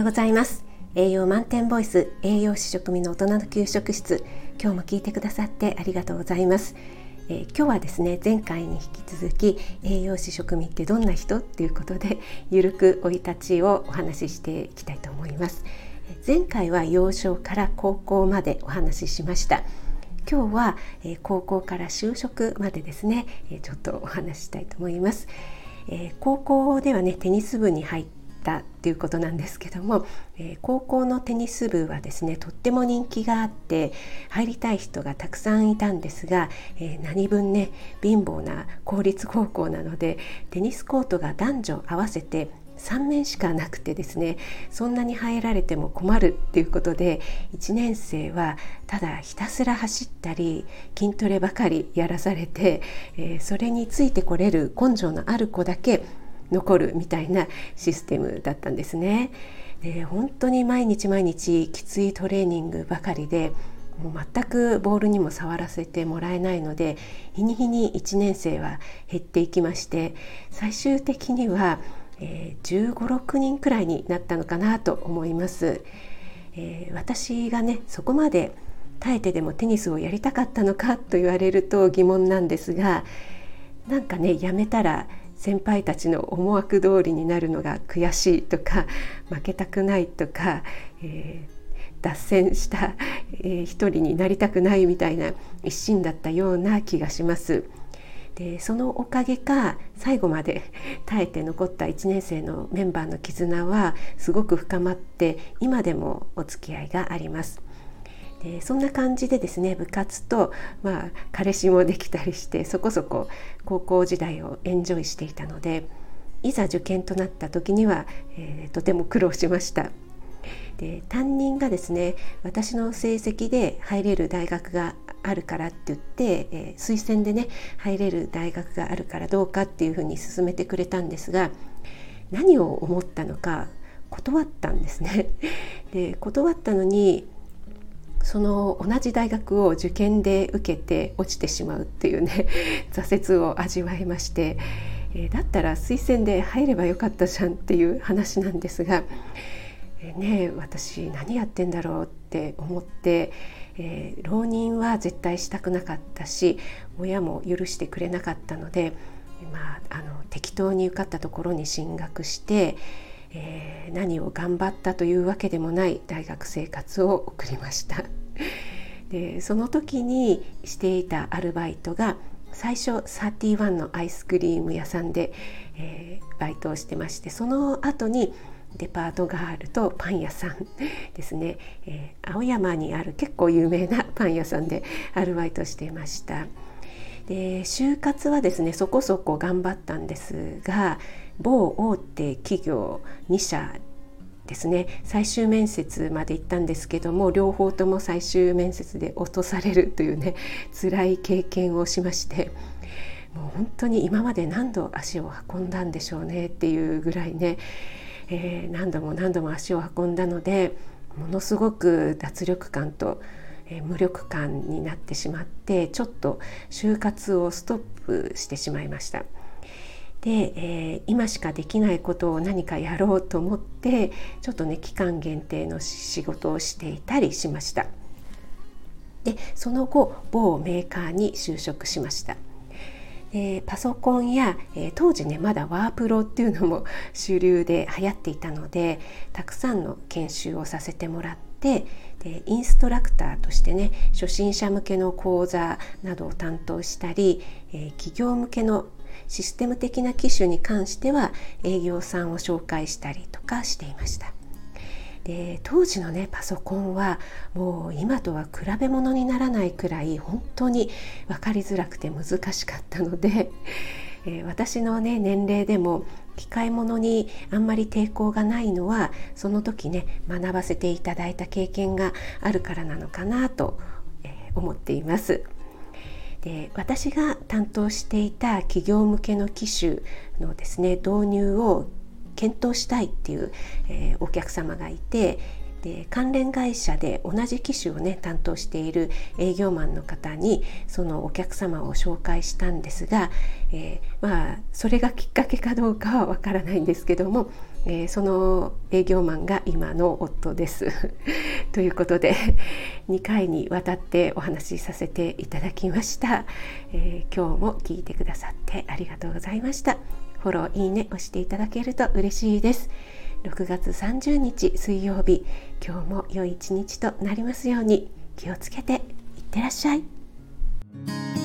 ようございます。栄養満点ボイス栄養士食味の大人の給食室。今日も聞いてくださってありがとうございます、えー、今日はですね前回に引き続き栄養士食味ってどんな人？っていうことでゆるく生い立ちをお話ししていきたいと思います。前回は幼少から高校までお話ししました。今日は、え高校から就職までですね、えちょっとお話ししたいと思います、え高校ではねテニス部に入ったっていうことなんですけども、え高校のテニス部はですねとっても人気があって入りたい人がたくさんいたんですが、え何分ね貧乏な公立高校なのでテニスコートが男女合わせて3面しかなくてですねそんなに入られても困るっていうことで1年生はただひたすら走ったり筋トレばかりやらされて、えー、それについてこれる根性のある子だけ残るみたいなシステムだったんですね。で本当に毎日毎日きついトレーニングばかりでもう全くボールにも触らせてもらえないので日に日に1年生は減っていきまして最終的にはえー、1 5 6人くらいになったのかなと思います、えー、私がねそこまで耐えてでもテニスをやりたかったのかと言われると疑問なんですがなんかねやめたら先輩たちの思惑通りになるのが悔しいとか 負けたくないとか、えー、脱線した、えー、一人になりたくないみたいな一心だったような気がします。でそのおかげか最後まで耐えて残った1年生のメンバーの絆はすごく深まって今でもお付き合いがあります。でそんな感じでですね部活と、まあ、彼氏もできたりしてそこそこ高校時代をエンジョイしていたのでいざ受験となった時には、えー、とても苦労しました。で担任がですね私の成績で入れる大学があるからって言って、えー、推薦でね入れる大学があるからどうかっていうふうに勧めてくれたんですが何を思ったのか断ったんですね。で断ったのにその同じ大学を受験で受けて落ちてしまうっていうね 挫折を味わいまして、え、だったら推薦で入ればよかったじゃんっていう話なんですが、え、ね私何やってんだろうって思ってえー、浪人は絶対したくなかったし親も許してくれなかったので、まあ、あの適当に受かったところに進学して、えー、何を頑張ったというわけでもない大学生活を送りました。でその時にしていたアルバイトが最初31のアイスクリーム屋さんで、えー、バイトをしてましてその後にデパートガールとパン屋さん ですね、えー、青山にある結構有名なパン屋さんでアルバイトしていました。で就活はですねそこそこ頑張ったんですが某大手企業2社ですね最終面接まで行ったんですけども両方とも最終面接で落とされるというね辛い経験をしましてもう本当に今まで何度足を運んだんでしょうねっていうぐらいねえー、何度も何度も足を運んだのでものすごく脱力感と、え、無力感になってしまってちょっと就活をストップしてしまいました。で、えー、今しかできないことを何かやろうと思ってちょっとね期間限定の仕事をしていたりしました。でその後某メーカーに就職しました。えー、パソコンや、えー、当時ねまだワープロっていうのも 主流で流行っていたのでたくさんの研修をさせてもらってでインストラクターとしてね初心者向けの講座などを担当したり、えー、企業向けのシステム的な機種に関しては営業さんを紹介したりとかしていました。で当時のねパソコンはもう今とは比べ物にならないくらい本当に分かりづらくて難しかったので、えー、私のね年齢でも機械物にあんまり抵抗がないのはその時ね学ばせていただいた経験があるからなのかなと、えー、思っています。で私が担当していた企業向けの機種のですね導入を検討したいっていう、えー、お客様がいてで関連会社で同じ機種をね担当している営業マンの方にそのお客様を紹介したんですが、えー、まあそれがきっかけかどうかはわからないんですけども、えー、その営業マンが今の夫です。ということで2回にわたってお話しさせていただきました、えー、今日も聞いてくださってありがとうございました。フォローいいね押していただけると嬉しいです。6月30日水曜日今日も良い一日となりますように気をつけていってらっしゃい。